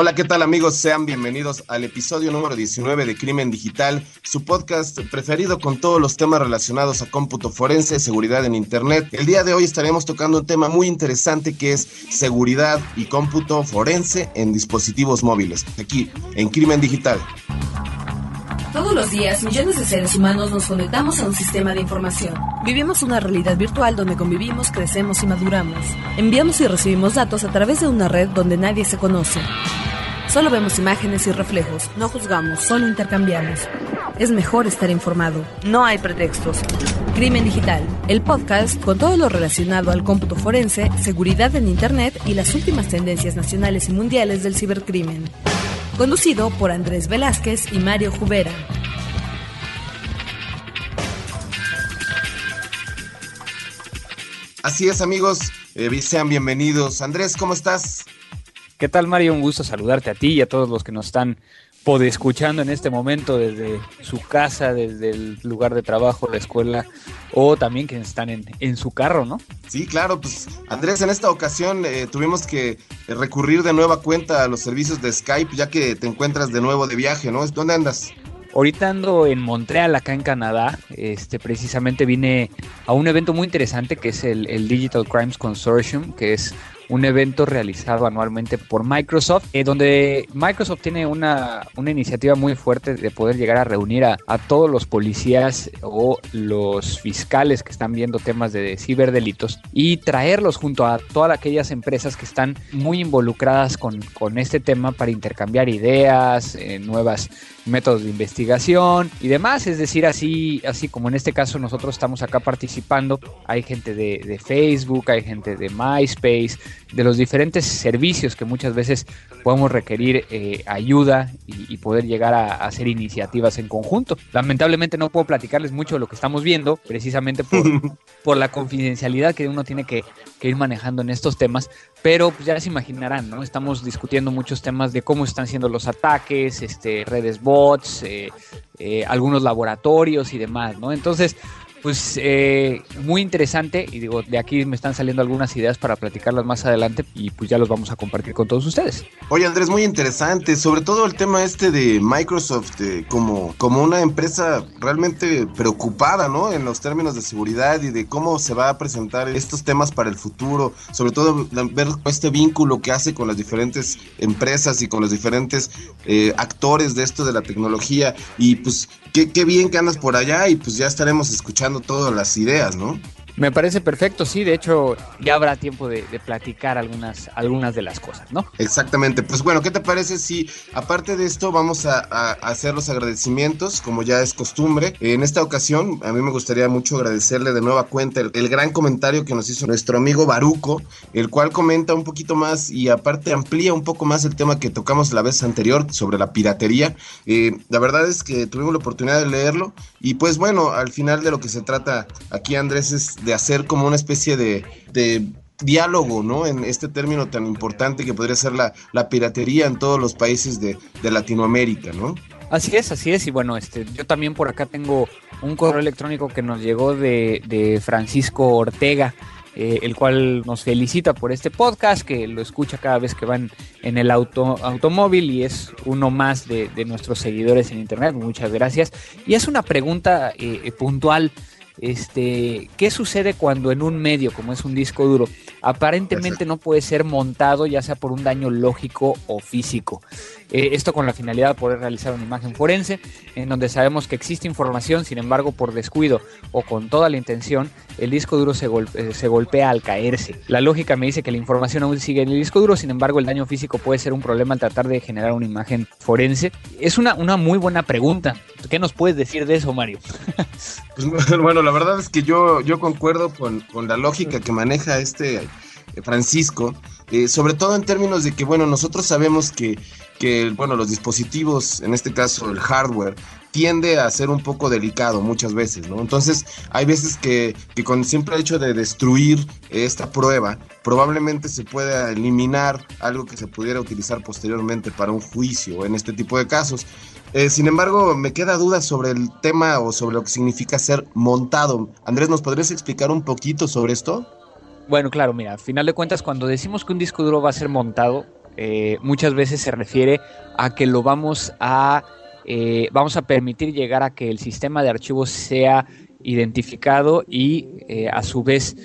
Hola, ¿qué tal amigos? Sean bienvenidos al episodio número 19 de Crimen Digital, su podcast preferido con todos los temas relacionados a cómputo forense, seguridad en Internet. El día de hoy estaremos tocando un tema muy interesante que es seguridad y cómputo forense en dispositivos móviles, aquí en Crimen Digital. Todos los días, millones de seres humanos nos conectamos a un sistema de información. Vivimos una realidad virtual donde convivimos, crecemos y maduramos. Enviamos y recibimos datos a través de una red donde nadie se conoce. Solo vemos imágenes y reflejos, no juzgamos, solo intercambiamos. Es mejor estar informado, no hay pretextos. Crimen Digital, el podcast con todo lo relacionado al cómputo forense, seguridad en Internet y las últimas tendencias nacionales y mundiales del cibercrimen conducido por Andrés Velázquez y Mario Jubera. Así es amigos, eh, sean bienvenidos. Andrés, ¿cómo estás? ¿Qué tal Mario? Un gusto saludarte a ti y a todos los que nos están escuchando en este momento desde su casa, desde el lugar de trabajo, la escuela o también que están en, su carro, ¿no? Sí, claro, pues Andrés, en esta ocasión eh, tuvimos que recurrir de nueva cuenta a los servicios de Skype ya que te encuentras de nuevo de viaje, ¿no? ¿Dónde andas? Ahorita ando en Montreal, acá en Canadá. Este, precisamente vine a un evento muy interesante que es el, el Digital Crimes Consortium, que es un evento realizado anualmente por Microsoft, eh, donde Microsoft tiene una, una, iniciativa muy fuerte de poder llegar a reunir a, todos los policías o los fiscales que están viendo temas de ciberdelitos y traerlos junto a todas aquellas empresas que están muy involucradas con, con este tema para intercambiar ideas, eh, nuevas métodos de investigación y demás. Es decir, así, así como en este caso nosotros estamos acá participando, hay gente de, de Facebook, hay gente de MySpace, de los diferentes servicios que muchas veces podemos requerir eh, ayuda y, poder llegar a, hacer iniciativas en conjunto. Lamentablemente no puedo platicarles mucho de lo que estamos viendo, precisamente por, por la confidencialidad que uno tiene que, ir manejando en estos temas, pero pues ya se imaginarán, ¿no? Estamos discutiendo muchos temas de cómo están siendo los ataques, este, redes bots, eh, eh, algunos laboratorios y demás, ¿no? Entonces, pues eh, muy interesante y digo, de aquí me están saliendo algunas ideas para platicarlas más adelante y pues ya los vamos a compartir con todos ustedes. Oye Andrés, muy interesante, sobre todo el tema este de Microsoft eh, como, como una empresa realmente preocupada, ¿no? En los términos de seguridad y de cómo se va a presentar estos temas para el futuro, sobre todo ver este vínculo que hace con las diferentes empresas y con los diferentes eh, actores de esto de la tecnología y pues qué, bien que andas por allá y pues ya estaremos escuchando todas las ideas, ¿no? Me parece perfecto, sí, de hecho ya habrá tiempo de, platicar algunas, algunas de las cosas, ¿no? Exactamente, pues bueno, ¿qué te parece si aparte de esto vamos a, hacer los agradecimientos, como ya es costumbre? En esta ocasión, a mí me gustaría mucho agradecerle de nueva cuenta el, gran comentario que nos hizo nuestro amigo Baruco, el cual comenta un poquito más y aparte amplía un poco más el tema que tocamos la vez anterior sobre la piratería. Eh, la verdad es que tuvimos la oportunidad de leerlo y pues bueno, al final de lo que se trata aquí Andrés es de hacer como una especie de, diálogo, ¿no? En este término tan importante que podría ser la, piratería en todos los países de, Latinoamérica, ¿no? Así es, así es. Y bueno, este, yo también por acá tengo un correo electrónico que nos llegó de, Francisco Ortega. Eh, el cual nos felicita por este podcast, que lo escucha cada vez que van en el auto, automóvil y es uno más de, nuestros seguidores en Internet. Muchas gracias. Y es una pregunta eh, puntual este, ¿qué sucede cuando en un medio, como es un disco duro, aparentemente no puede ser montado, ya sea por un daño lógico o físico? Eh, esto con la finalidad de poder realizar una imagen forense, en donde sabemos que existe información, sin embargo, por descuido o con toda la intención, el disco duro se, eh, se golpea al caerse. La lógica me dice que la información aún sigue en el disco duro, sin embargo, el daño físico puede ser un problema al tratar de generar una imagen forense. Es una, una muy buena pregunta. ¿Qué nos puedes decir de eso, Mario? pues, bueno, la verdad es que yo, yo concuerdo con, con la lógica que maneja este eh, Francisco, sobre todo en términos de que, bueno, nosotros sabemos que que, bueno, los dispositivos, en este caso el hardware, tiende a ser un poco delicado muchas veces, ¿no? Entonces, hay veces que, que con el simple hecho de destruir esta prueba, probablemente se pueda eliminar algo que se pudiera utilizar posteriormente para un juicio en este tipo de casos. Eh, sin embargo, me queda duda sobre el tema o sobre lo que significa ser montado. Andrés, ¿nos podrías explicar un poquito sobre esto? Bueno, claro, mira, al final de cuentas, cuando decimos que un disco duro va a ser montado, eh, muchas veces se refiere a que lo vamos a, eh, vamos a permitir llegar a que el sistema de archivos sea identificado y eh, a su vez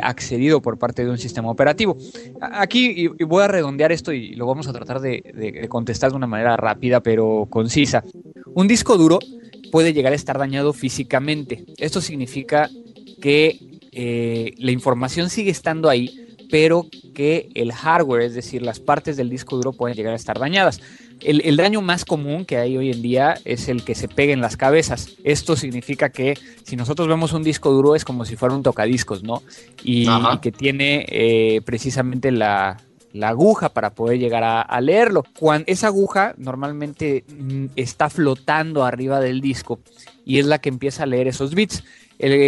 accedido por parte de un sistema operativo. Aquí y voy a redondear esto y lo vamos a tratar de, contestar de una manera rápida pero concisa. Un disco duro puede llegar a estar dañado físicamente. Esto significa que la información sigue estando ahí, pero que el hardware, es decir, las partes del disco duro pueden llegar a estar dañadas. El, daño más común que hay hoy en día es el que se pega en las cabezas. Esto significa que si nosotros vemos un disco duro es como si fuera un tocadiscos, ¿no? Y, que tiene eh, precisamente la, aguja para poder llegar a, leerlo. Cuando esa aguja normalmente mm, está flotando arriba del disco y es la que empieza a leer esos bits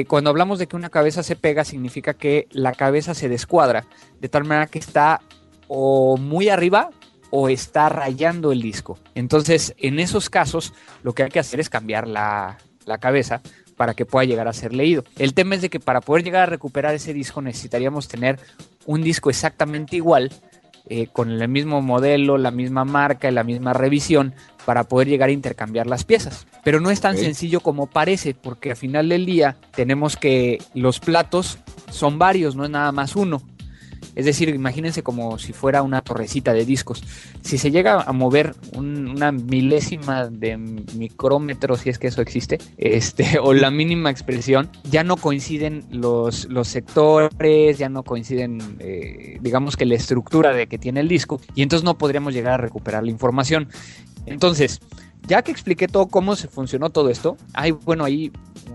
cuando hablamos de que una cabeza se pega, significa que la cabeza se descuadra, de tal manera que está o muy arriba o está rayando el disco. Entonces, en esos casos, lo que hay que hacer es cambiar la, la cabeza para que pueda llegar a ser leído. El tema es de que para poder llegar a recuperar ese disco necesitaríamos tener un disco exactamente igual, eh, con el mismo modelo, la misma marca y la misma revisión para poder llegar a intercambiar las piezas. Pero no es tan sencillo como parece, porque al final del día tenemos que los platos son varios, no es nada más uno. Es decir, imagínense como si fuera una torrecita de discos. Si se llega a mover una milésima de micrómetro, si es que eso existe, este, o la mínima expresión, ya no coinciden los, los sectores, ya no coinciden, eh, digamos que la estructura de que tiene el disco, y entonces no podríamos llegar a recuperar la información. Entonces, ya que expliqué todo cómo se funcionó todo esto, hay, bueno, ahí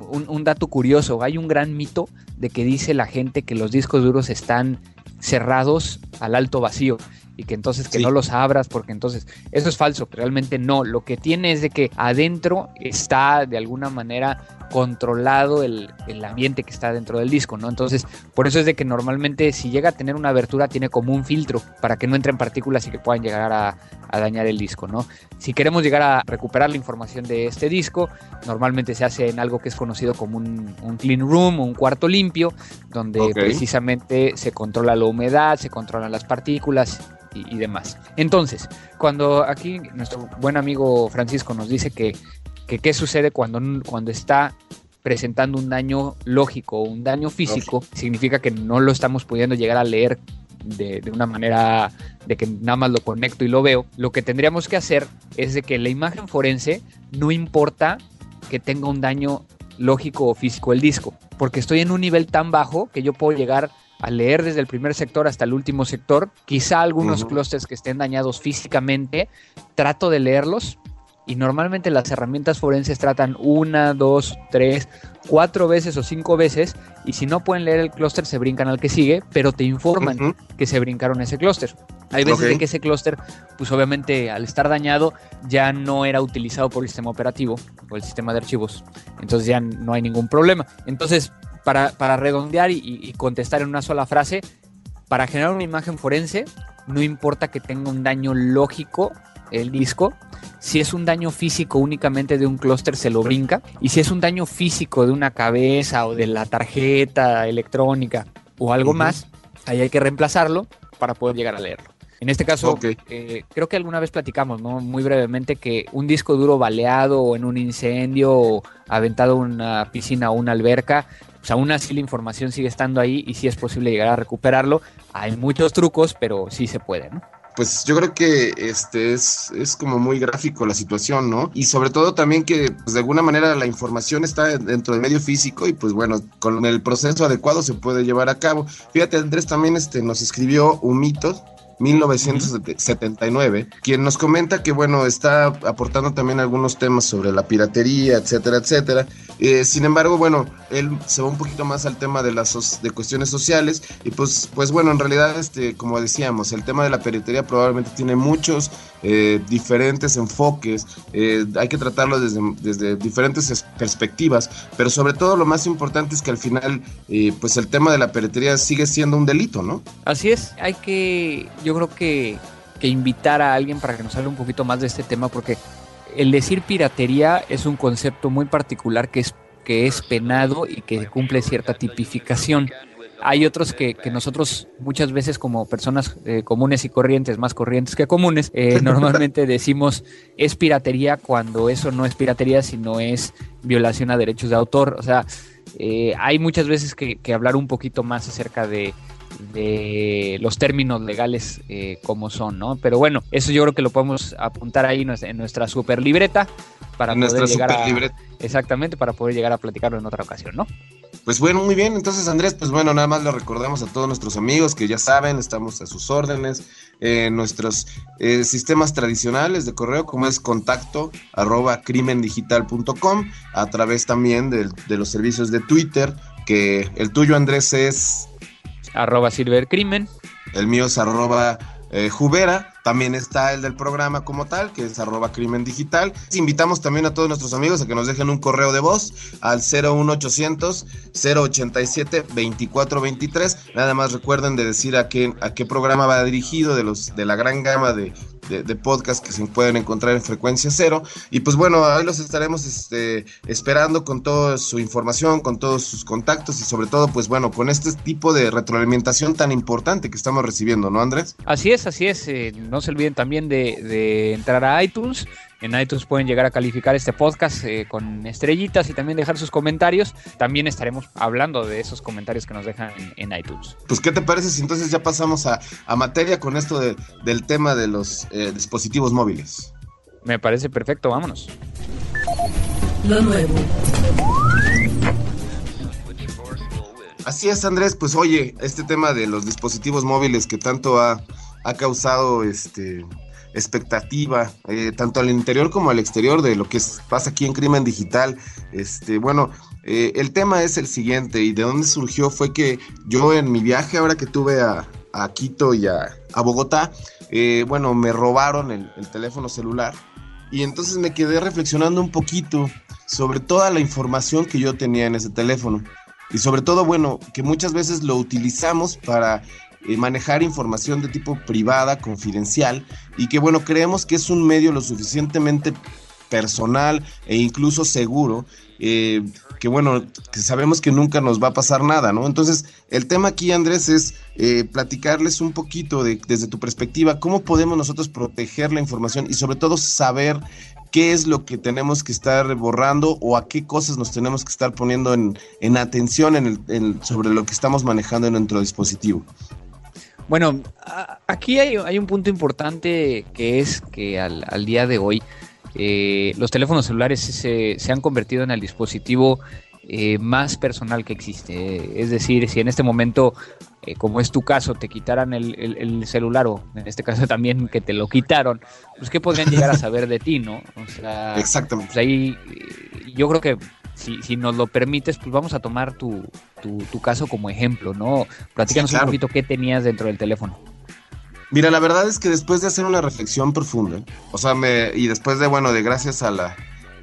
un, un, dato curioso, hay un gran mito de que dice la gente que los discos duros están cerrados al alto vacío y que entonces que no los abras porque entonces eso es falso, realmente no, lo que tiene es de que adentro está de alguna manera controlado el, ambiente que está dentro del disco, ¿no? Entonces, por eso es de que normalmente si llega a tener una abertura tiene como un filtro para que no entren partículas y que puedan llegar a, dañar el disco, ¿no? Si queremos llegar a recuperar la información de este disco, normalmente se hace en algo que es conocido como un, clean room, un cuarto limpio, donde precisamente se controla la humedad, se controlan las partículas y, demás. Entonces, cuando aquí nuestro buen amigo Francisco nos dice que, qué sucede cuando, cuando está presentando un daño lógico o un daño físico, significa que no lo estamos pudiendo llegar a leer de, de, una manera de que nada más lo conecto y lo veo. Lo que tendríamos que hacer es de que la imagen forense no importa que tenga un daño lógico o físico el disco, porque estoy en un nivel tan bajo que yo puedo llegar a leer desde el primer sector hasta el último sector. Quizá algunos clústeres que estén dañados físicamente, trato de leerlos. Y normalmente las herramientas forenses tratan una, dos, tres, cuatro veces o cinco veces. Y si no pueden leer el clúster, se brincan al que sigue, pero te informan que se brincaron ese clúster. Hay veces en que ese clúster, pues obviamente al estar dañado, ya no era utilizado por el sistema operativo o el sistema de archivos. Entonces ya no hay ningún problema. Entonces, para, redondear y, contestar en una sola frase, para generar una imagen forense, no importa que tenga un daño lógico el disco, si es un daño físico únicamente de un clúster se lo brinca y si es un daño físico de una cabeza o de la tarjeta electrónica o algo más, ahí hay que reemplazarlo para poder llegar a leerlo. En este caso, eh, creo que alguna vez platicamos, ¿no? Muy brevemente, que un disco duro baleado o en un incendio o aventado en una piscina o una alberca, pues aún así la información sigue estando ahí y sí es posible llegar a recuperarlo. Hay muchos trucos, pero sí se puede, ¿no? pues yo creo que este es, es, como muy gráfico la situación, ¿no? Y sobre todo también que pues, de alguna manera la información está dentro del medio físico y pues bueno, con el proceso adecuado se puede llevar a cabo. Fíjate, Andrés también este, nos escribió un mito 1979, quien nos comenta que, bueno, está aportando también algunos temas sobre la piratería, etcétera, etcétera. Eh, sin embargo, bueno, él se va un poquito más al tema de las de cuestiones sociales y pues, pues bueno, en realidad, este, como decíamos, el tema de la piratería probablemente tiene muchos eh, diferentes enfoques, eh, hay que tratarlo desde, desde diferentes perspectivas, pero sobre todo lo más importante es que al final, pues el tema de la piratería sigue siendo un delito, ¿no? Así es, hay que yo creo que, invitar a alguien para que nos hable un poquito más de este tema, porque el decir piratería es un concepto muy particular que es, que es penado y que cumple cierta tipificación. Hay otros que, nosotros muchas veces como personas eh, comunes y corrientes, más corrientes que comunes, eh, normalmente decimos es piratería cuando eso no es piratería, sino es violación a derechos de autor. O sea, eh, hay muchas veces que, hablar un poquito más acerca de, los términos legales como son, ¿no? Pero bueno, eso yo creo que lo podemos apuntar ahí en nuestra super libreta para poder llegar a, exactamente para poder llegar a platicarlo en otra ocasión, ¿no? Pues bueno, muy bien. Entonces, Andrés, pues bueno, nada más le recordamos a todos nuestros amigos que ya saben, estamos a sus órdenes. en nuestros eh, sistemas tradicionales de correo, como es contacto arroba crimendigital.com, a través también de, de, los servicios de Twitter, que el tuyo, Andrés, es... Arroba silvercrimen. El mío es arroba eh, Jubera. También está el del programa como tal, que es arroba crimen digital. Invitamos también a todos nuestros amigos a que nos dejen un correo de voz al 01800 087 2423. Nada más recuerden de decir a qué, a qué programa va dirigido de, los, de la gran gama de, de, podcast que se pueden encontrar en frecuencia cero. Y pues bueno, ahí los estaremos este, esperando con toda su información, con todos sus contactos y sobre todo, pues bueno, con este tipo de retroalimentación tan importante que estamos recibiendo, ¿no, Andrés? Así es, así es. Eh, no se olviden también de, entrar a iTunes. En iTunes pueden llegar a calificar este podcast eh, con estrellitas y también dejar sus comentarios. También estaremos hablando de esos comentarios que nos dejan en, iTunes. Pues, ¿qué te parece si entonces ya pasamos a, materia con esto del tema de los eh, dispositivos móviles? Me parece perfecto, vámonos. Lo nuevo. Así es, Andrés. Pues oye, este tema de los dispositivos móviles que tanto ha ha causado este expectativa, eh, tanto al interior como al exterior de lo que pasa aquí en Crimen Digital. Este, bueno, eh, el tema es el siguiente y de dónde surgió fue que yo en mi viaje ahora que tuve a, Quito y a, Bogotá, eh, bueno, me robaron el, el teléfono celular y entonces me quedé reflexionando un poquito sobre toda la información que yo tenía en ese teléfono. Y sobre todo, bueno, que muchas veces lo utilizamos para eh, manejar información de tipo privada, confidencial, y que bueno, creemos que es un medio lo suficientemente personal e incluso seguro, eh, que bueno, que sabemos que nunca nos va a pasar nada, ¿no? Entonces, el tema aquí, Andrés, es eh, platicarles un poquito de, desde tu perspectiva, cómo podemos nosotros proteger la información y sobre todo saber qué es lo que tenemos que estar borrando o a qué cosas nos tenemos que estar poniendo en, atención en sobre lo que estamos manejando en nuestro dispositivo. Bueno, aquí hay, un punto importante que es que al, día de hoy eh, los teléfonos celulares se, han convertido en el dispositivo eh, más personal que existe. Es decir, si en este momento, eh, como es tu caso, te quitaran el, celular o en este caso también que te lo quitaron, pues qué podrían llegar a saber de ti, ¿no? O sea, Exactamente. Pues ahí yo creo que si, nos lo permites, pues vamos a tomar tu, caso como ejemplo, ¿no? Platícanos un poquito qué tenías dentro del teléfono. Mira, la verdad es que después de hacer una reflexión profunda, o sea, me, y después de, bueno, de gracias a la,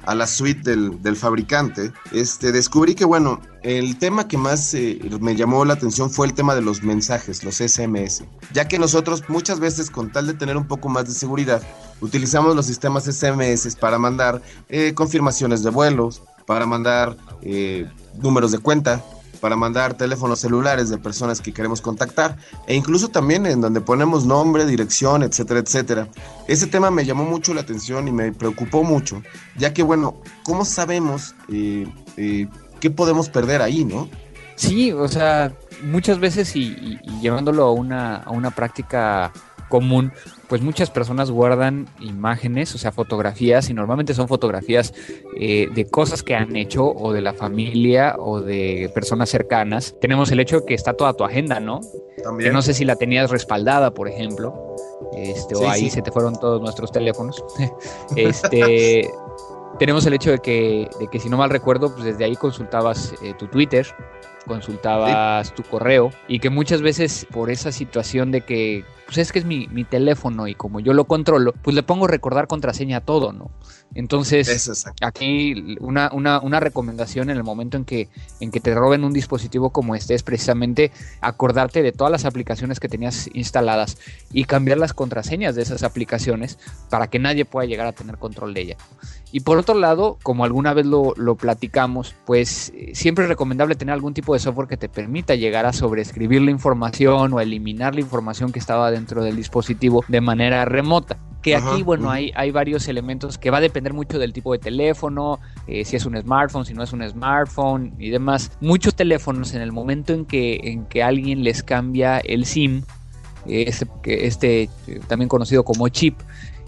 a la suite del, fabricante, este, descubrí que, bueno, el tema que más eh, me llamó la atención fue el tema de los mensajes, los SMS, ya que nosotros muchas veces, con tal de tener un poco más de seguridad, utilizamos los sistemas SMS para mandar eh, confirmaciones de vuelos, para mandar eh, números de cuenta, para mandar teléfonos celulares de personas que queremos contactar e incluso también en donde ponemos nombre, dirección, etcétera, etcétera. Ese tema me llamó mucho la atención y me preocupó mucho, ya que bueno, ¿cómo sabemos eh, eh, qué podemos perder ahí, no? Sí, o sea, muchas veces y, llevándolo a una, a una práctica común, pues muchas personas guardan imágenes, o sea, fotografías, y normalmente son fotografías eh, de cosas que han hecho o de la familia o de personas cercanas. Tenemos el hecho de que está toda tu agenda, ¿no? También. Que no sé si la tenías respaldada, por ejemplo, este, o ahí se te fueron todos nuestros teléfonos. este, tenemos el hecho de que, de que, si no mal recuerdo, pues desde ahí consultabas eh, tu Twitter, consultabas tu correo y que muchas veces por esa situación de que pues es que es mi, mi, teléfono y como yo lo controlo, pues le pongo recordar contraseña a todo, ¿no? Entonces, aquí una, una, una, recomendación en el momento en que, en que te roben un dispositivo como este es precisamente acordarte de todas las aplicaciones que tenías instaladas y cambiar las contraseñas de esas aplicaciones para que nadie pueda llegar a tener control de ella. Y por otro lado, como alguna vez lo, lo platicamos, pues eh, siempre es recomendable tener algún tipo tipo de software que te permita llegar a sobreescribir la información o eliminar la información que estaba dentro del dispositivo de manera remota. Que aquí, bueno, hay, hay varios elementos que va a depender mucho del tipo de teléfono, eh, si es un smartphone, si no es un smartphone y demás. Muchos teléfonos en el momento en que, en que alguien les cambia el SIM, este, este también conocido como chip,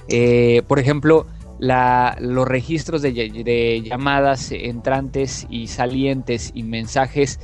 eh, por ejemplo, la, los registros de, de, llamadas entrantes y salientes y mensajes,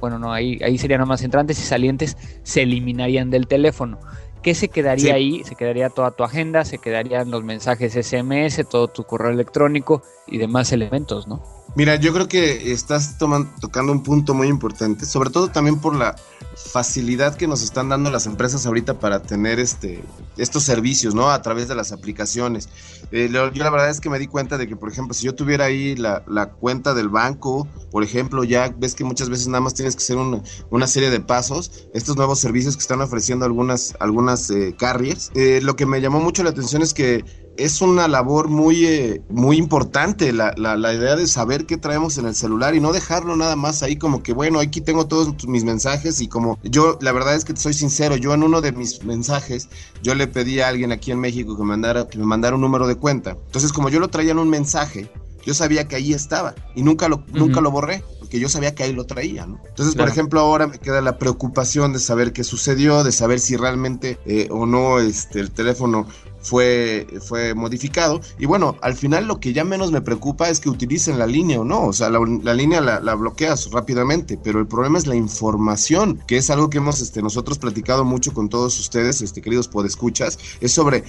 bueno, no, ahí, ahí serían nomás entrantes y salientes, se eliminarían del teléfono. ¿Qué se quedaría ahí? Se quedaría toda tu agenda, se quedarían los mensajes SMS, todo tu correo electrónico y demás elementos, ¿no? Mira, yo creo que estás tocando un punto muy importante, sobre todo también por la facilidad que nos están dando las empresas ahorita para tener este, estos servicios, ¿no? A través de las aplicaciones. Eh, yo la verdad es que me di cuenta de que, por ejemplo, si yo tuviera ahí la, cuenta del banco, por ejemplo, ya ves que muchas veces nada más tienes que hacer una, serie de pasos, estos nuevos servicios que están ofreciendo algunas, algunas eh, carriers. Eh, lo que me llamó mucho la atención es que es una labor muy, eh, muy importante la, la, idea de saber qué traemos en el celular y no dejarlo nada más ahí como que, bueno, aquí tengo todos mis mensajes y como yo, la verdad es que soy sincero, yo en uno de mis mensajes, yo le pedí a alguien aquí en México que me mandara, que me mandara un número de cuenta. Entonces, como yo lo traía en un mensaje, yo sabía que ahí estaba y nunca lo, nunca lo borré, porque yo sabía que ahí lo traía, ¿no? Entonces, por ejemplo, ahora me queda la preocupación de saber qué sucedió, de saber si realmente eh, o no este, el teléfono fue, fue modificado. Y bueno, al final lo que ya menos me preocupa es que utilicen la línea o no. O sea, la, línea la, bloqueas rápidamente, pero el problema es la información, que es algo que hemos este, nosotros platicado mucho con todos ustedes, este, queridos podescuchas, es sobre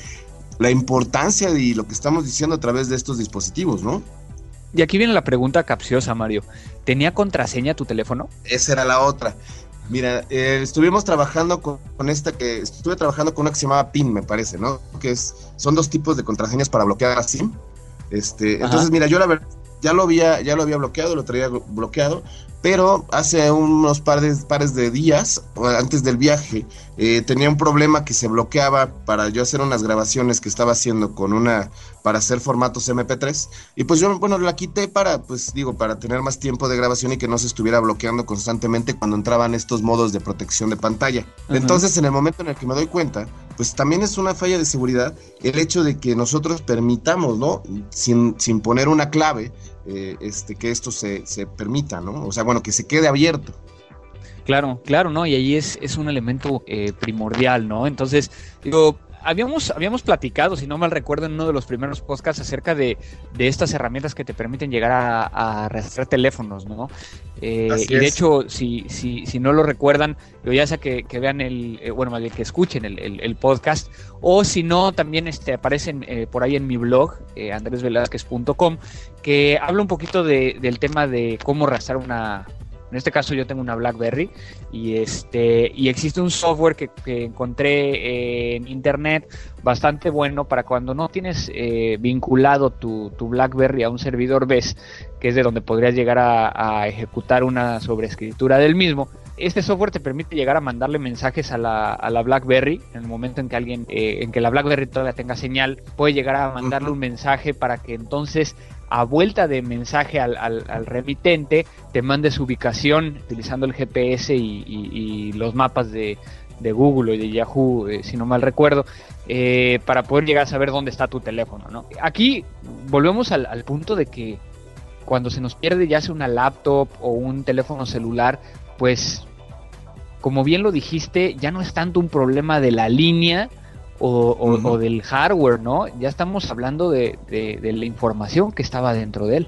la importancia y lo que estamos diciendo a través de estos dispositivos, ¿no? Y aquí viene la pregunta capciosa, Mario. ¿Tenía contraseña tu teléfono? Esa era la otra. Mira, eh, estuvimos trabajando con, esta que estuve trabajando con una que se llamaba PIN, me parece, ¿no? Que es son dos tipos de contraseñas para bloquear a SIM. Este, entonces, mira, yo la verdad ya lo había ya lo había bloqueado, lo traía bloqueado, pero hace unos pares, pares de días, antes del viaje, eh, tenía un problema que se bloqueaba para yo hacer unas grabaciones que estaba haciendo con una, para hacer formatos MP3, y pues yo, bueno, la quité para, pues digo, para tener más tiempo de grabación y que no se estuviera bloqueando constantemente cuando entraban estos modos de protección de pantalla. Entonces, en el momento en el que me doy cuenta, pues también es una falla de seguridad el hecho de que nosotros permitamos, ¿no? Sin, sin poner una clave, eh, este, que esto se, se, permita, ¿no? O sea, bueno, que se quede abierto. Claro, claro, ¿no? Y ahí es, es un elemento eh, primordial, ¿no? Entonces, digo, habíamos, habíamos platicado, si no mal recuerdo, en uno de los primeros podcasts acerca de, estas herramientas que te permiten llegar a, a teléfonos, ¿no? Eh, y de hecho, si, si, si no lo recuerdan, ya sea que, vean el, eh, bueno, que escuchen el, podcast, o si no, también este, aparecen eh, por ahí en mi blog, andresvelázquez.com, que habla un poquito del tema de cómo rastrear una, en este caso yo tengo una BlackBerry y este y existe un software que, encontré en internet bastante bueno para cuando no tienes eh, vinculado tu, BlackBerry a un servidor BES, que es de donde podrías llegar a, ejecutar una sobreescritura del mismo. Este software te permite llegar a mandarle mensajes a la, a la BlackBerry en el momento en que alguien, eh, en que la BlackBerry todavía tenga señal, puede llegar a mandarle un mensaje para que entonces a vuelta de mensaje al, remitente te mande su ubicación utilizando el GPS y, los mapas de, Google y de Yahoo, eh, si no mal recuerdo, eh, para poder llegar a saber dónde está tu teléfono. ¿no? Aquí volvemos al, punto de que cuando se nos pierde ya sea una laptop o un teléfono celular, pues como bien lo dijiste, ya no es tanto un problema de la línea, o, del hardware, ¿no? Ya estamos hablando de, la información que estaba dentro de él.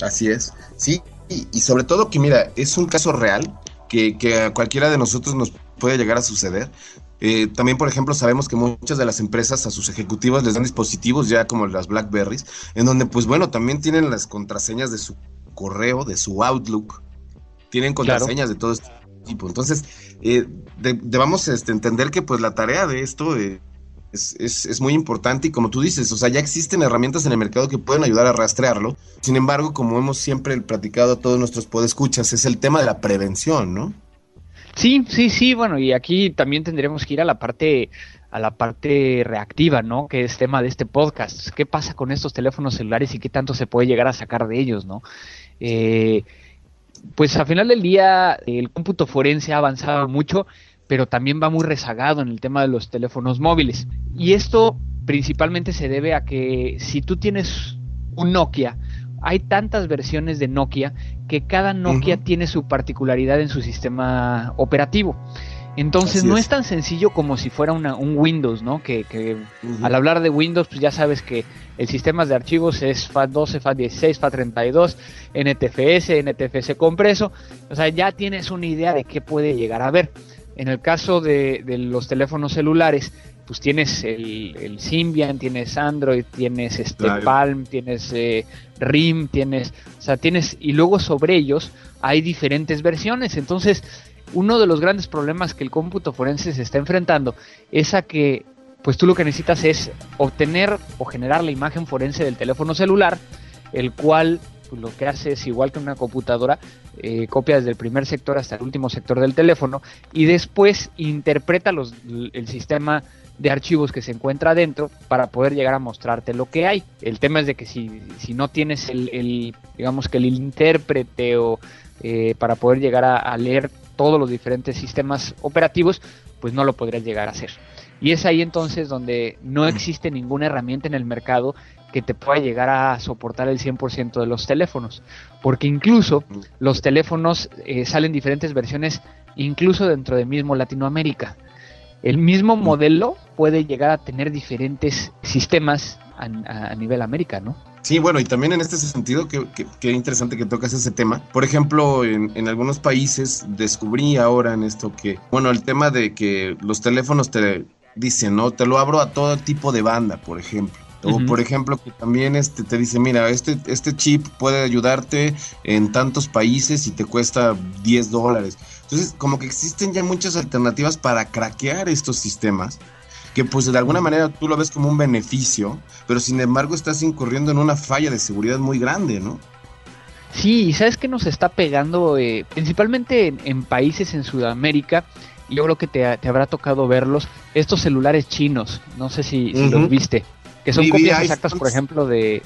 Así es, sí, y, sobre todo que mira, es un caso real que, a cualquiera de nosotros nos puede llegar a suceder. Eh, también, por ejemplo, sabemos que muchas de las empresas a sus ejecutivos les dan dispositivos ya como las Blackberries, en donde, pues bueno, también tienen las contraseñas de su correo, de su Outlook, tienen contraseñas de todo este tipo. Entonces, eh, debamos este, entender que pues la tarea de esto eh, es, muy importante y como tú dices, o sea, ya existen herramientas en el mercado que pueden ayudar a rastrearlo. Sin embargo, como hemos siempre platicado a todos nuestros podescuchas, es el tema de la prevención, ¿no? Sí, sí, sí, bueno, y aquí también tendremos que ir a la parte a la parte reactiva, ¿no? Que es tema de este podcast. ¿Qué pasa con estos teléfonos celulares y qué tanto se puede llegar a sacar de ellos, ¿no? Eh, pues a final del día el cómputo forense ha avanzado mucho, pero también va muy rezagado en el tema de los teléfonos móviles. Y esto principalmente se debe a que si tú tienes un Nokia, hay tantas versiones de Nokia que cada Nokia tiene su particularidad en su sistema operativo. Entonces no es. tan sencillo como si fuera una, un Windows, ¿no? Que, al hablar de Windows, pues ya sabes que el sistema de archivos es FAT12, FAT16, FAT32, NTFS, NTFS compreso. O sea, ya tienes una idea de qué puede llegar a ver. En el caso de, los teléfonos celulares, pues tienes el, Symbian, tienes Android, tienes este Palm, tienes eh, RIM, tienes, o sea, tienes, y luego sobre ellos hay diferentes versiones. Entonces, uno de los grandes problemas que el cómputo forense se está enfrentando es a que pues tú lo que necesitas es obtener o generar la imagen forense del teléfono celular, el cual lo que hace es igual que una computadora, eh, copia desde el primer sector hasta el último sector del teléfono y después interpreta los, el sistema de archivos que se encuentra dentro para poder llegar a mostrarte lo que hay. El tema es de que si, si no tienes el, digamos que el intérprete o eh, para poder llegar a leer todos los diferentes sistemas operativos, pues no lo podrías llegar a hacer. Y es ahí entonces donde no existe ninguna herramienta en el mercado que te pueda llegar a soportar el 100% de los teléfonos. Porque incluso los teléfonos eh, salen diferentes versiones, incluso dentro de mismo Latinoamérica. El mismo modelo puede llegar a tener diferentes sistemas a, nivel América, ¿no? Sí, bueno, y también en este sentido, que, que, interesante que tocas ese tema. Por ejemplo, en, algunos países descubrí ahora en esto que, bueno, el tema de que los teléfonos te dicen, ¿no? Te lo abro a todo tipo de banda, por ejemplo. O por ejemplo, que también este, te dice, mira, este, este chip puede ayudarte en tantos países y te cuesta 10 dólares. Entonces, como que existen ya muchas alternativas para craquear estos sistemas que pues de alguna manera tú lo ves como un beneficio, pero sin embargo estás incurriendo en una falla de seguridad muy grande, ¿no? Sí, y sabes que nos está pegando eh, principalmente en, países en Sudamérica, yo creo que te, habrá tocado verlos, estos celulares chinos, no sé si, los viste, que son copias exactas, por ejemplo, de...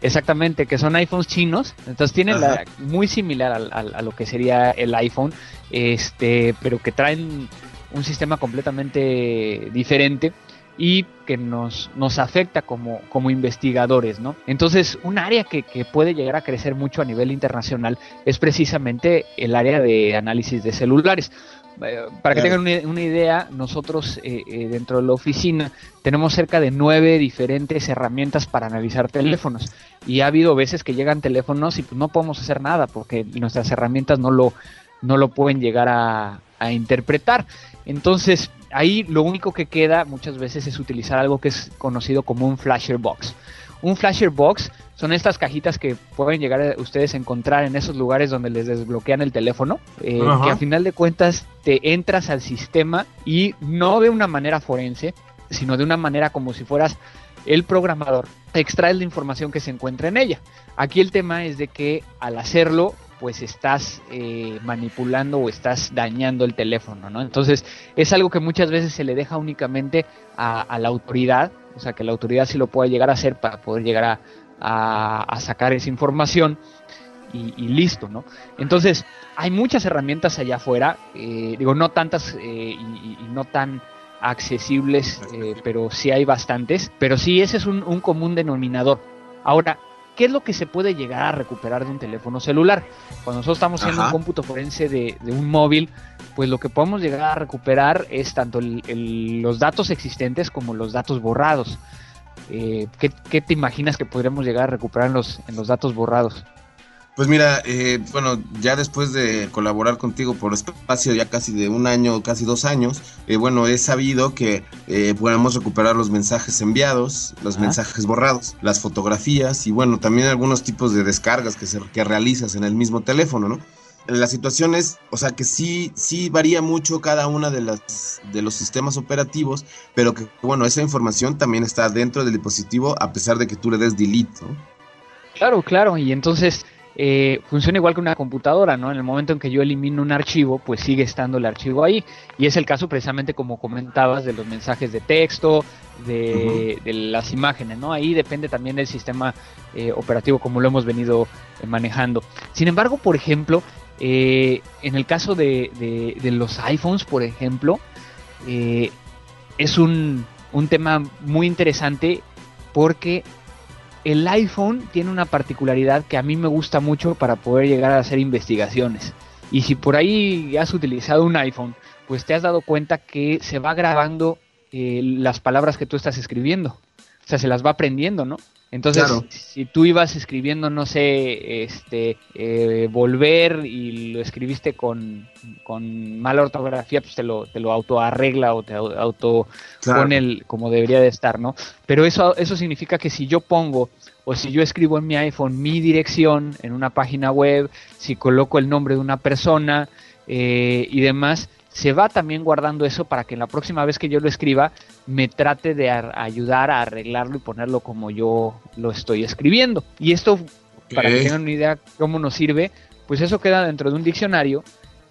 Exactamente, que son iPhones chinos, entonces tienen la, muy similar a, lo que sería el iPhone, este, pero que traen un sistema completamente diferente y que nos, nos afecta como, como investigadores, ¿no? Entonces, un área que, puede llegar a crecer mucho a nivel internacional es precisamente el área de análisis de celulares. Eh, para que tengan una, idea, nosotros eh, eh, dentro de la oficina tenemos cerca de nueve diferentes herramientas para analizar teléfonos y ha habido veces que llegan teléfonos y pues no podemos hacer nada porque nuestras herramientas no lo, no lo pueden llegar a, a interpretar. Entonces, ahí lo único que queda muchas veces es utilizar algo que es conocido como un flasher box. Un flasher box son estas cajitas que pueden llegar a ustedes a encontrar en esos lugares donde les desbloquean el teléfono, eh, que a final de cuentas te entras al sistema y no de una manera forense, sino de una manera como si fueras el programador, extraes la información que se encuentra en ella. Aquí el tema es de que al hacerlo pues estás eh, manipulando o estás dañando el teléfono, ¿no? Entonces es algo que muchas veces se le deja únicamente a, la autoridad, o sea, que la autoridad sí lo pueda llegar a hacer para poder llegar a, sacar esa información y, listo, ¿no? Entonces hay muchas herramientas allá afuera, eh, digo, no tantas eh, y, no tan accesibles, pero sí hay bastantes, pero sí ese es un, un común denominador. Ahora, ¿Qué es lo que se puede llegar a recuperar de un teléfono celular? Cuando nosotros estamos haciendo un cómputo forense de, un móvil, pues lo que podemos llegar a recuperar es tanto los datos existentes como los datos borrados. Eh, ¿qué, te imaginas que podríamos llegar a recuperar los, en los datos borrados? Pues mira, eh, bueno, ya después de colaborar contigo por espacio ya casi de un año, casi dos años, eh, bueno, he sabido que eh, podemos recuperar los mensajes enviados, los mensajes borrados, las fotografías y bueno, también algunos tipos de descargas que, se, que realizas en el mismo teléfono, ¿no? La situación es, o sea, que sí, sí varía mucho cada una de las de los sistemas operativos, pero que bueno, esa información también está dentro del dispositivo a pesar de que tú le des delete, ¿no? Claro, claro, y entonces eh, funciona igual que una computadora, ¿no? En el momento en que yo elimino un archivo, pues sigue estando el archivo ahí. Y es el caso precisamente como comentabas de los mensajes de texto, de, las imágenes, ¿no? Ahí depende también del sistema eh, operativo como lo hemos venido eh, manejando. Sin embargo, por ejemplo, Eh, en el caso de, los iPhones, por ejemplo, eh, es un, un tema muy interesante porque el iPhone tiene una particularidad que a mí me gusta mucho para poder llegar a hacer investigaciones. Y si por ahí has utilizado un iPhone, pues te has dado cuenta que se va grabando eh, las palabras que tú estás escribiendo. O sea, se las va aprendiendo, ¿no? Entonces, si tú ibas escribiendo, no sé, este, eh, volver y lo escribiste con, mala ortografía, pues te lo, te lo autoarregla o te auto pone el, como debería de estar, ¿no? Pero eso, eso significa que si yo pongo o si yo escribo en mi iPhone mi dirección en una página web, si coloco el nombre de una persona eh, y demás, se va también guardando eso para que la próxima vez que yo lo escriba me trate de ayudar a arreglarlo y ponerlo como yo lo estoy escribiendo. Y esto, para que tengan una idea cómo nos sirve, pues eso queda dentro de un diccionario,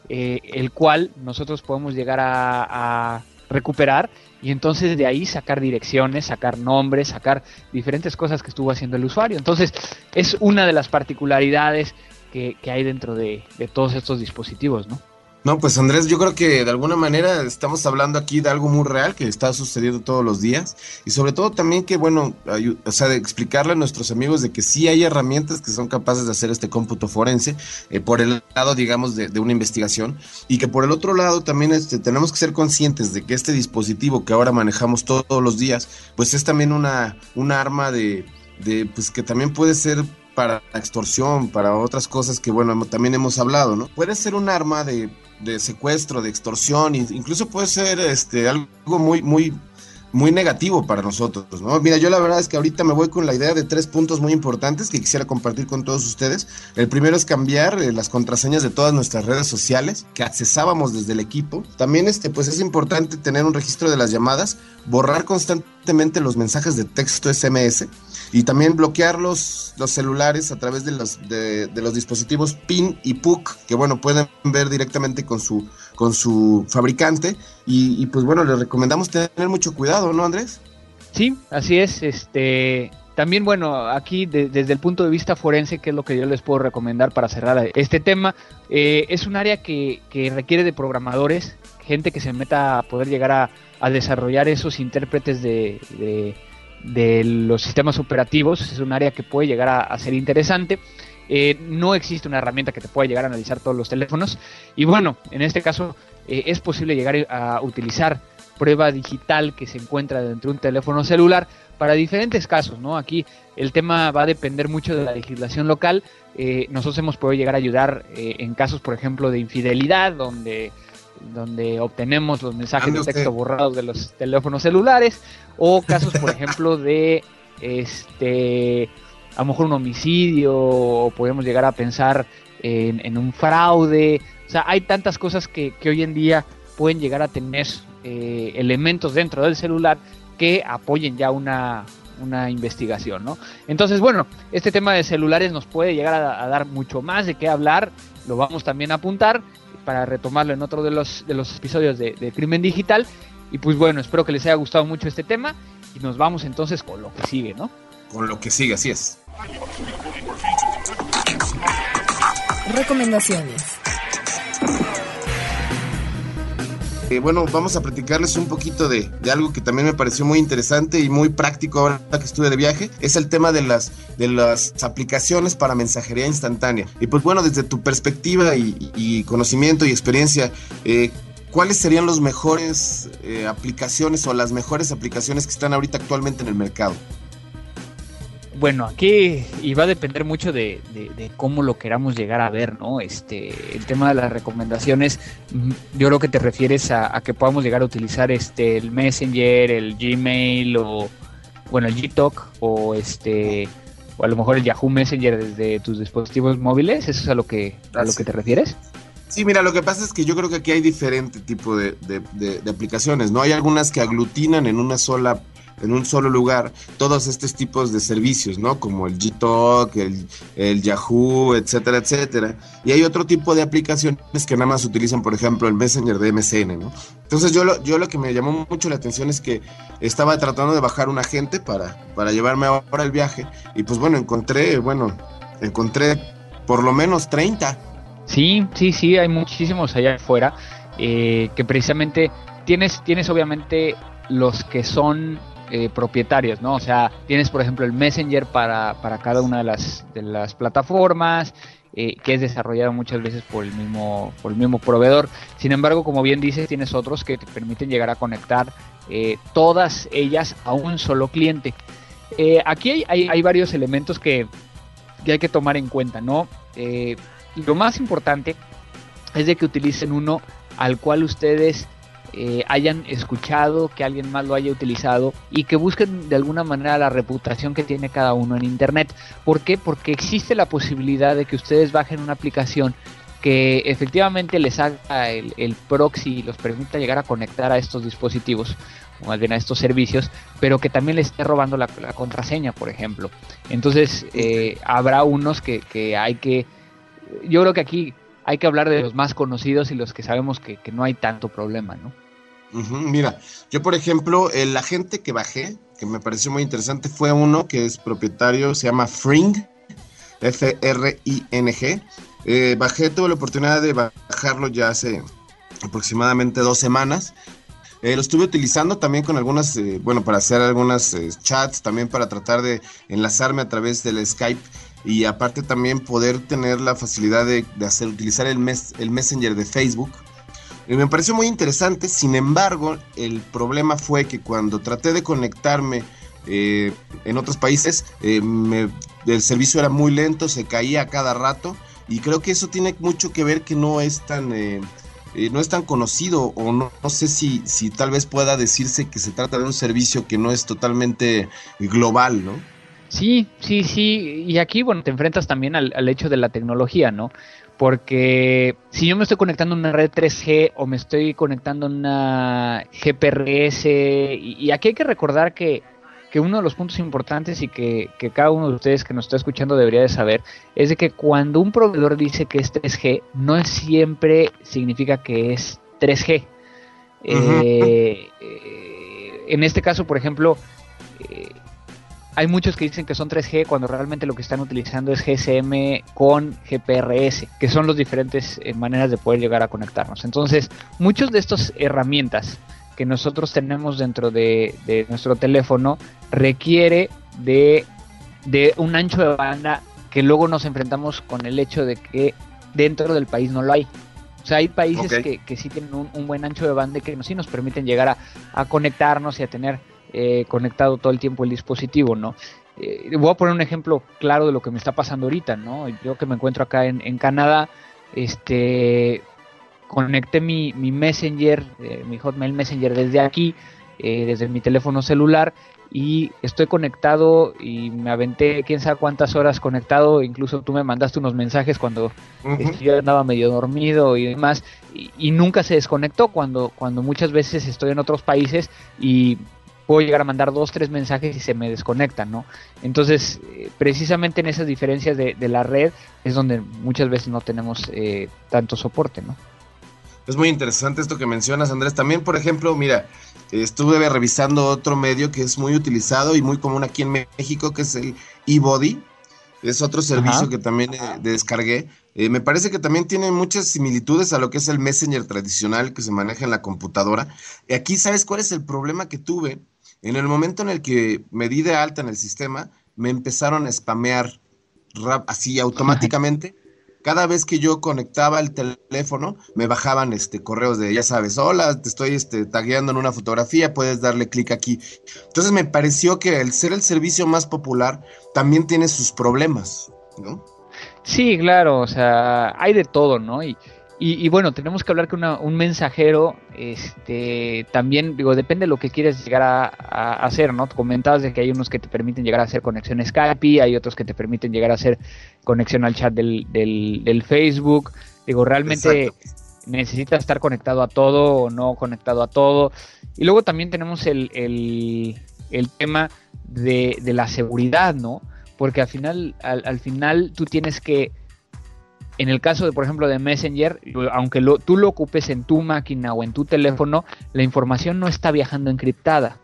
eh, el cual nosotros podemos llegar a, recuperar y entonces de ahí sacar direcciones, sacar nombres, sacar diferentes cosas que estuvo haciendo el usuario. Entonces es una de las particularidades que, hay dentro de, de todos estos dispositivos, ¿no? No, pues Andrés, yo creo que de alguna manera estamos hablando aquí de algo muy real que está sucediendo todos los días. Y sobre todo también que, bueno, o sea, de explicarle a nuestros amigos de que sí hay herramientas que son capaces de hacer este cómputo forense eh, por el lado, digamos, de, una investigación. Y que por el otro lado también este, tenemos que ser conscientes de que este dispositivo que ahora manejamos todos los días, pues es también una, arma de, de, pues que también puede ser para extorsión, para otras cosas que, bueno, también hemos hablado, ¿no? Puede ser un arma de de secuestro, de extorsión, incluso puede ser este, algo muy, muy, muy negativo para nosotros, ¿no? Mira, yo la verdad es que ahorita me voy con la idea de tres puntos muy importantes que quisiera compartir con todos ustedes. El primero es cambiar eh, las contraseñas de todas nuestras redes sociales que accesábamos desde el equipo. También este, pues es importante tener un registro de las llamadas, borrar constantemente los mensajes de texto SMS y también bloquear los, los celulares a través de los, de, los dispositivos PIN y PUC, que bueno, pueden ver directamente con su, con su fabricante. Y, pues bueno, les recomendamos tener mucho cuidado, ¿no, Andrés? Sí, así es. Este, también, bueno, aquí desde el punto de vista forense, que es lo que yo les puedo recomendar para cerrar este tema, eh, es un área que, que, requiere de programadores, gente que se meta a poder llegar a, a desarrollar esos intérpretes de, de los sistemas operativos, es un área que puede llegar a, ser interesante. Eh, no existe una herramienta que te pueda llegar a analizar todos los teléfonos. Y bueno, en este caso eh, es posible llegar a utilizar prueba digital que se encuentra dentro de un teléfono celular para diferentes casos, ¿no? Aquí el tema va a depender mucho de la legislación local. Eh, nosotros hemos podido llegar a ayudar en casos, por ejemplo, de infidelidad, donde donde obtenemos los mensajes de texto borrados de los teléfonos celulares o casos por ejemplo de este a lo mejor un homicidio o podemos llegar a pensar en, un fraude o sea hay tantas cosas que, hoy en día pueden llegar a tener eh, elementos dentro del celular que apoyen ya una, una investigación, ¿no? Entonces, bueno, este tema de celulares nos puede llegar a, a, dar mucho más de qué hablar, lo vamos también a apuntar para retomarlo en otro de los, de los episodios de, Crimen Digital. Y pues bueno, espero que les haya gustado mucho este tema y nos vamos entonces con lo que sigue, ¿no? Con lo que sigue, así es. Recomendaciones. Eh, bueno, vamos a platicarles un poquito de, algo que también me pareció muy interesante y muy práctico ahora que estuve de viaje. Es el tema de las, de las aplicaciones para mensajería instantánea. Y pues bueno, desde tu perspectiva y, conocimiento y experiencia, eh, ¿cuáles serían las mejores eh, aplicaciones o las mejores aplicaciones que están ahorita actualmente en el mercado? Bueno, aquí y va a depender mucho de, cómo lo queramos llegar a ver, ¿no? Este, el tema de las recomendaciones, mm, yo creo que te refieres a, que podamos llegar a utilizar este el Messenger, el Gmail o bueno el Gtalk o este o a lo mejor el Yahoo Messenger desde tus dispositivos móviles, ¿eso es a lo que a lo que te refieres? Sí, mira, lo que pasa es que yo creo que aquí hay diferente tipo de, de aplicaciones, ¿no? Hay algunas que aglutinan en una sola en un solo lugar todos estos tipos de servicios, ¿no? Como el Gtalk, el, el Yahoo, etcétera, etcétera. Y hay otro tipo de aplicaciones que nada más utilizan, por ejemplo, el Messenger de MSN, ¿no? Entonces yo lo, yo lo que me llamó mucho la atención es que estaba tratando de bajar un agente para, para llevarme ahora el viaje y pues bueno, encontré, bueno, encontré por lo menos 30 Sí, sí, sí, hay muchísimos allá afuera eh, que precisamente tienes, tienes obviamente los que son eh, propietarios, ¿no? O sea, tienes por ejemplo el Messenger para, para cada una de las, de las plataformas, eh, que es desarrollado muchas veces por el mismo por el mismo proveedor. Sin embargo, como bien dices, tienes otros que te permiten llegar a conectar eh, todas ellas a un solo cliente. Aquí hay, hay, varios elementos que, que, hay que tomar en cuenta, ¿no? lo más importante es de que utilicen uno al cual ustedes eh, hayan escuchado, que alguien más lo haya utilizado y que busquen de alguna manera la reputación que tiene cada uno en Internet. ¿Por qué? Porque existe la posibilidad de que ustedes bajen una aplicación que efectivamente les haga el, proxy y los permita llegar a conectar a estos dispositivos o más bien a estos servicios, pero que también les esté robando la, contraseña, por ejemplo. Entonces, eh, habrá unos que, que, hay que... Yo creo que aquí hay que hablar de los más conocidos y los que sabemos que, que no hay tanto problema, ¿no? Mira, yo por ejemplo, el agente que bajé, que me pareció muy interesante, fue uno que es propietario, se llama Fring, F-R-I-N-G. Eh, bajé, tuve la oportunidad de bajarlo ya hace aproximadamente dos semanas. Eh, lo estuve utilizando también con algunas, eh, bueno, para hacer algunas chats, también para tratar de enlazarme a través del Skype y aparte también poder tener la facilidad de, hacer, utilizar el, mes, el Messenger de Facebook y me pareció muy interesante, sin embargo, el problema fue que cuando traté de conectarme eh, en otros países, eh, el servicio era muy lento, se caía a cada rato y creo que eso tiene mucho que ver que no es tan... Eh, no es tan conocido o no, no, sé si, si tal vez pueda decirse que se trata de un servicio que no es totalmente global, ¿no? Sí, sí, sí. Y aquí, bueno, te enfrentas también al, al hecho de la tecnología, ¿no? Porque si yo me estoy conectando a una red 3G o me estoy conectando a una GPRS, y, aquí hay que recordar que, uno de los puntos importantes y que, cada uno de ustedes que nos está escuchando debería de saber es de que cuando un proveedor dice que es 3G, no siempre significa que es 3G. Eh, eh, en este caso, por ejemplo, eh, hay muchos que dicen que son 3G cuando realmente lo que están utilizando es GSM con GPRS, que son las diferentes eh, maneras de poder llegar a conectarnos. Entonces, muchas de estas herramientas que nosotros tenemos dentro de, nuestro teléfono requiere de, un ancho de banda que luego nos enfrentamos con el hecho de que dentro del país no lo hay. O sea, hay países que, que, sí tienen un, buen ancho de banda y que sí nos permiten llegar a, a conectarnos y a tener eh, conectado todo el tiempo el dispositivo, ¿no? Eh, voy a poner un ejemplo claro de lo que me está pasando ahorita, ¿no? Yo que me encuentro acá en, Canadá, este, conecté mi, Messenger, eh, mi Hotmail Messenger desde aquí, desde mi teléfono celular y estoy conectado y me aventé quién sabe cuántas horas conectado, incluso tú me mandaste unos mensajes cuando yo andaba medio dormido y demás y, y, nunca se desconectó cuando, cuando muchas veces estoy en otros países y puedo llegar a mandar dos, tres mensajes y se me desconectan, ¿no? Entonces, eh, precisamente en esas diferencias de, la red es donde muchas veces no tenemos eh, tanto soporte, ¿no? Es muy interesante esto que mencionas, Andrés. También, por ejemplo, mira, estuve revisando otro medio que es muy utilizado y muy común aquí en México, que es el eBody. Es otro servicio que también eh, descargué. me parece que también tiene muchas similitudes a lo que es el Messenger tradicional que se maneja en la computadora. Y aquí, ¿sabes cuál es el problema que tuve? En el momento en el que me di de alta en el sistema, me empezaron a spamear así automáticamente. Cada vez que yo conectaba el teléfono, me bajaban este correos de, ya sabes, hola, te estoy este, tagueando en una fotografía, puedes darle clic aquí. Entonces me pareció que el ser el servicio más popular también tiene sus problemas, ¿no? Sí, claro, o sea, hay de todo, ¿no? Y, y, bueno, tenemos que hablar que un mensajero, este, también, digo, depende de lo que quieres llegar a, hacer, ¿no? comentabas de que hay unos que te permiten llegar a hacer conexión Skype, hay otros que te permiten llegar a hacer conexión al chat del, del, Facebook. Digo, realmente necesitas estar conectado a todo o no conectado a todo. Y luego también tenemos el, el, el tema de, de, la seguridad, ¿no? Porque al final, al, al final tú tienes que en el caso de, por ejemplo, de Messenger, aunque tú lo ocupes en tu máquina o en tu teléfono, la información no está viajando encriptada.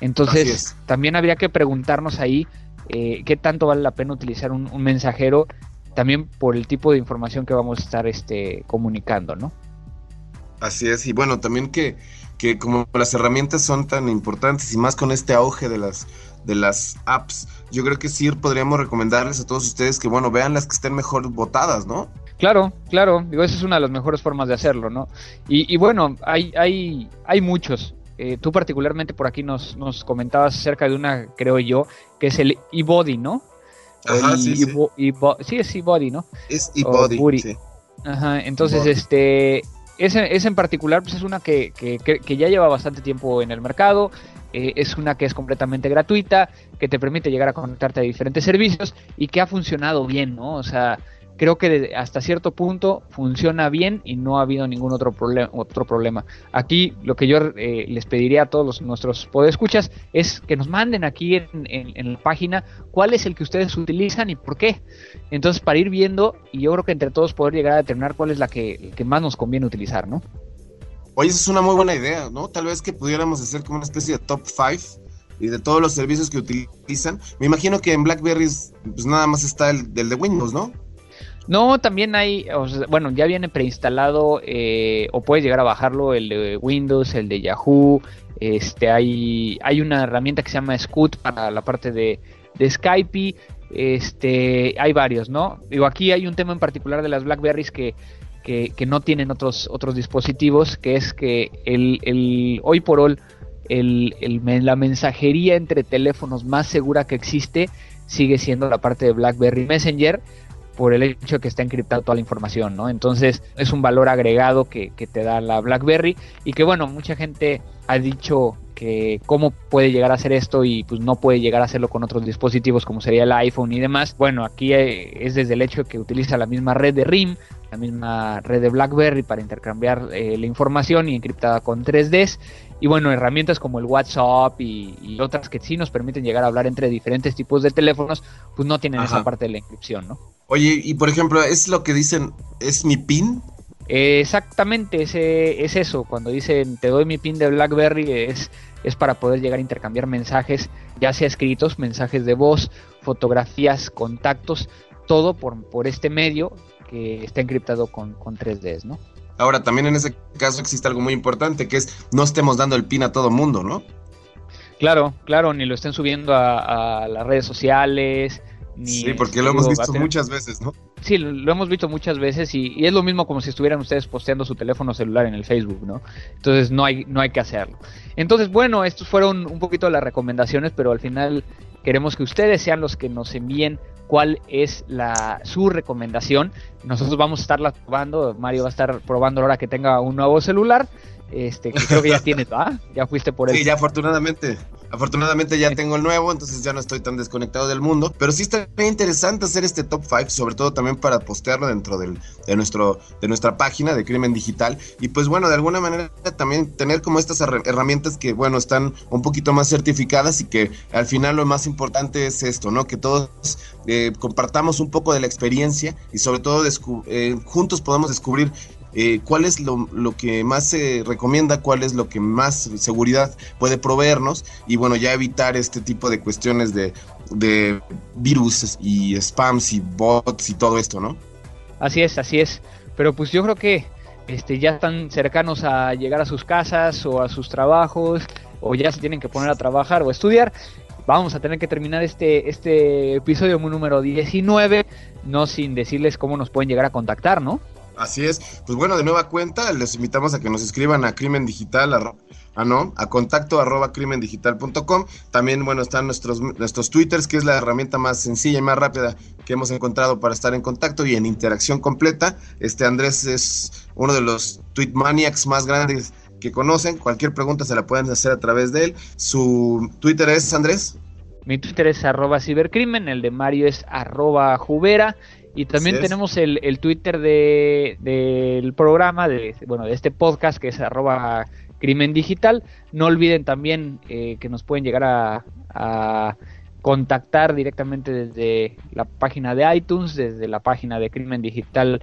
Entonces, también habría que preguntarnos ahí eh, qué tanto vale la pena utilizar un, mensajero también por el tipo de información que vamos a estar este, comunicando, ¿no? Así es, y bueno, también que, que como las herramientas son tan importantes y más con este auge de las de las apps, yo creo que sí podríamos recomendarles a todos ustedes que bueno, vean las que estén mejor votadas, ¿no? Claro, claro, digo, esa es una de las mejores formas de hacerlo, ¿no? Y, y bueno, hay, hay, hay muchos. Eh, tú particularmente por aquí nos, nos comentabas acerca de una, creo yo, que es el eBody, ¿no? Ajá, sí, sí. sí, es eBody, ¿no? Es eBody, sí. Ajá, entonces, este, ese, ese, en particular pues es una que, que, que, ya lleva bastante tiempo en el mercado, eh, es una que es completamente gratuita, que te permite llegar a conectarte a diferentes servicios y que ha funcionado bien, ¿no? O sea, creo que hasta cierto punto funciona bien y no ha habido ningún otro, problema otro problema. Aquí lo que yo eh, les pediría a todos nuestros podescuchas es que nos manden aquí en, en, la página cuál es el que ustedes utilizan y por qué. Entonces para ir viendo y yo creo que entre todos poder llegar a determinar cuál es la que, que más nos conviene utilizar, ¿no? Oye, esa es una muy buena idea, ¿no? Tal vez que pudiéramos hacer como una especie de top 5 y de todos los servicios que utilizan. Me imagino que en BlackBerry pues nada más está el del de Windows, ¿no? No, también hay, bueno, ya viene preinstalado eh, o puedes llegar a bajarlo el de Windows, el de Yahoo. Este, hay, hay una herramienta que se llama Scoot para la parte de, de Skype. Este, hay varios, ¿no? Digo, aquí hay un tema en particular de las Blackberries que, que, que no tienen otros, otros dispositivos, que es que el, el hoy por hoy el, el, la mensajería entre teléfonos más segura que existe sigue siendo la parte de BlackBerry Messenger por el hecho de que está encriptado toda la información, ¿no? Entonces es un valor agregado que, que, te da la BlackBerry y que bueno, mucha gente ha dicho que cómo puede llegar a hacer esto y pues no puede llegar a hacerlo con otros dispositivos como sería el iPhone y demás. Bueno, aquí eh, es desde el hecho de que utiliza la misma red de RIM, la misma red de BlackBerry para intercambiar eh, la información y encriptada con 3Ds. Y bueno, herramientas como el WhatsApp y, otras que sí nos permiten llegar a hablar entre diferentes tipos de teléfonos, pues no tienen esa parte de la inscripción, ¿no? Oye, y por ejemplo, ¿es lo que dicen, es mi PIN? exactamente, ese, es eso. Cuando dicen te doy mi PIN de BlackBerry, es, es para poder llegar a intercambiar mensajes, ya sea escritos, mensajes de voz, fotografías, contactos, todo por, por este medio que está encriptado con, con 3Ds, ¿no? Ahora, también en ese caso existe algo muy importante, que es no estemos dando el PIN a todo mundo, ¿no? Claro, claro, ni lo estén subiendo a, a las redes sociales, sí, porque lo hemos visto muchas veces, ¿no? Sí, lo hemos visto muchas veces y, es lo mismo como si estuvieran ustedes posteando su teléfono celular en el Facebook, ¿no? Entonces no hay, no hay que hacerlo. Entonces, bueno, estos fueron un poquito las recomendaciones, pero al final queremos que ustedes sean los que nos envíen cuál es la su recomendación. Nosotros vamos a estarla probando, Mario va a estar probando ahora que tenga un nuevo celular este, que creo que ya tienes, ¿ah? Ya fuiste por él. Sí, ya afortunadamente. Afortunadamente ya tengo el nuevo, entonces ya no estoy tan desconectado del mundo. Pero sí está interesante hacer este top 5, sobre todo también para postearlo dentro del, de, nuestro, de nuestra página de Crimen Digital. Y pues bueno, de alguna manera también tener como estas herramientas que, bueno, están un poquito más certificadas y que al final lo más importante es esto, ¿no? Que todos eh, compartamos un poco de la experiencia y sobre todo eh, juntos podamos descubrir eh, cuál es lo, que más se recomienda, cuál es lo que más seguridad puede proveernos y bueno, ya evitar este tipo de cuestiones de, de virus y spams y bots y todo esto, ¿no? Así es, así es. Pero pues yo creo que este, ya están cercanos a llegar a sus casas o a sus trabajos o ya se tienen que poner a trabajar o estudiar. Vamos a tener que terminar este, este episodio número 19, no sin decirles cómo nos pueden llegar a contactar, ¿no? Así es. Pues bueno, de nueva cuenta, les invitamos a que nos escriban a crimen digital, a, ah, no, a contacto arroba crimendigital.com. También, bueno, están nuestros, nuestros twitters, que es la herramienta más sencilla y más rápida que hemos encontrado para estar en contacto y en interacción completa. Este Andrés es uno de los tweet maniacs más grandes que conocen. Cualquier pregunta se la pueden hacer a través de él. Su Twitter es Andrés. Mi Twitter es arroba cibercrimen, el de Mario es arroba jubera y también tenemos el, el Twitter de, del programa, de, bueno, de este podcast que es arroba crimen digital. No olviden también eh, que nos pueden llegar a, a, contactar directamente desde la página de iTunes, desde la página de crimen digital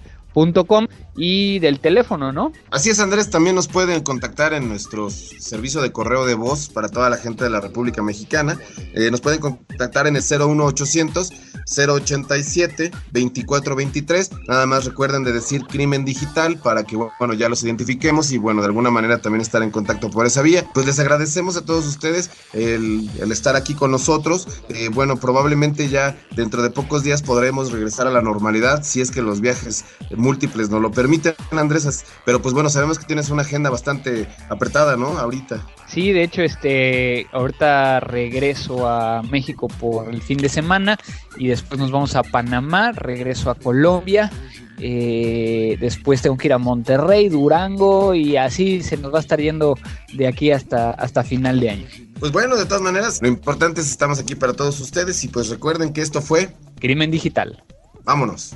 y del teléfono, ¿no? Así es, Andrés, también nos pueden contactar en nuestro servicio de correo de voz para toda la gente de la República Mexicana. Eh, nos pueden contactar en el 01800 087 2423. Nada más recuerden de decir crimen digital para que, bueno, ya los identifiquemos y, bueno, de alguna manera también estar en contacto por esa vía. Pues les agradecemos a todos ustedes el, estar aquí con nosotros. Eh, bueno, probablemente ya dentro de pocos días podremos regresar a la normalidad si es que los viajes múltiples nos lo permiten, Andrés. Pero pues bueno, sabemos que tienes una agenda bastante apretada, ¿no? Ahorita. Sí, de hecho, este, ahorita regreso a México por el fin de semana y después nos vamos a Panamá, regreso a Colombia, eh, después tengo que ir a Monterrey, Durango y así se nos va a estar yendo de aquí hasta, hasta final de año. Pues bueno, de todas maneras, lo importante es que estamos aquí para todos ustedes y pues recuerden que esto fue Crimen Digital. Vámonos.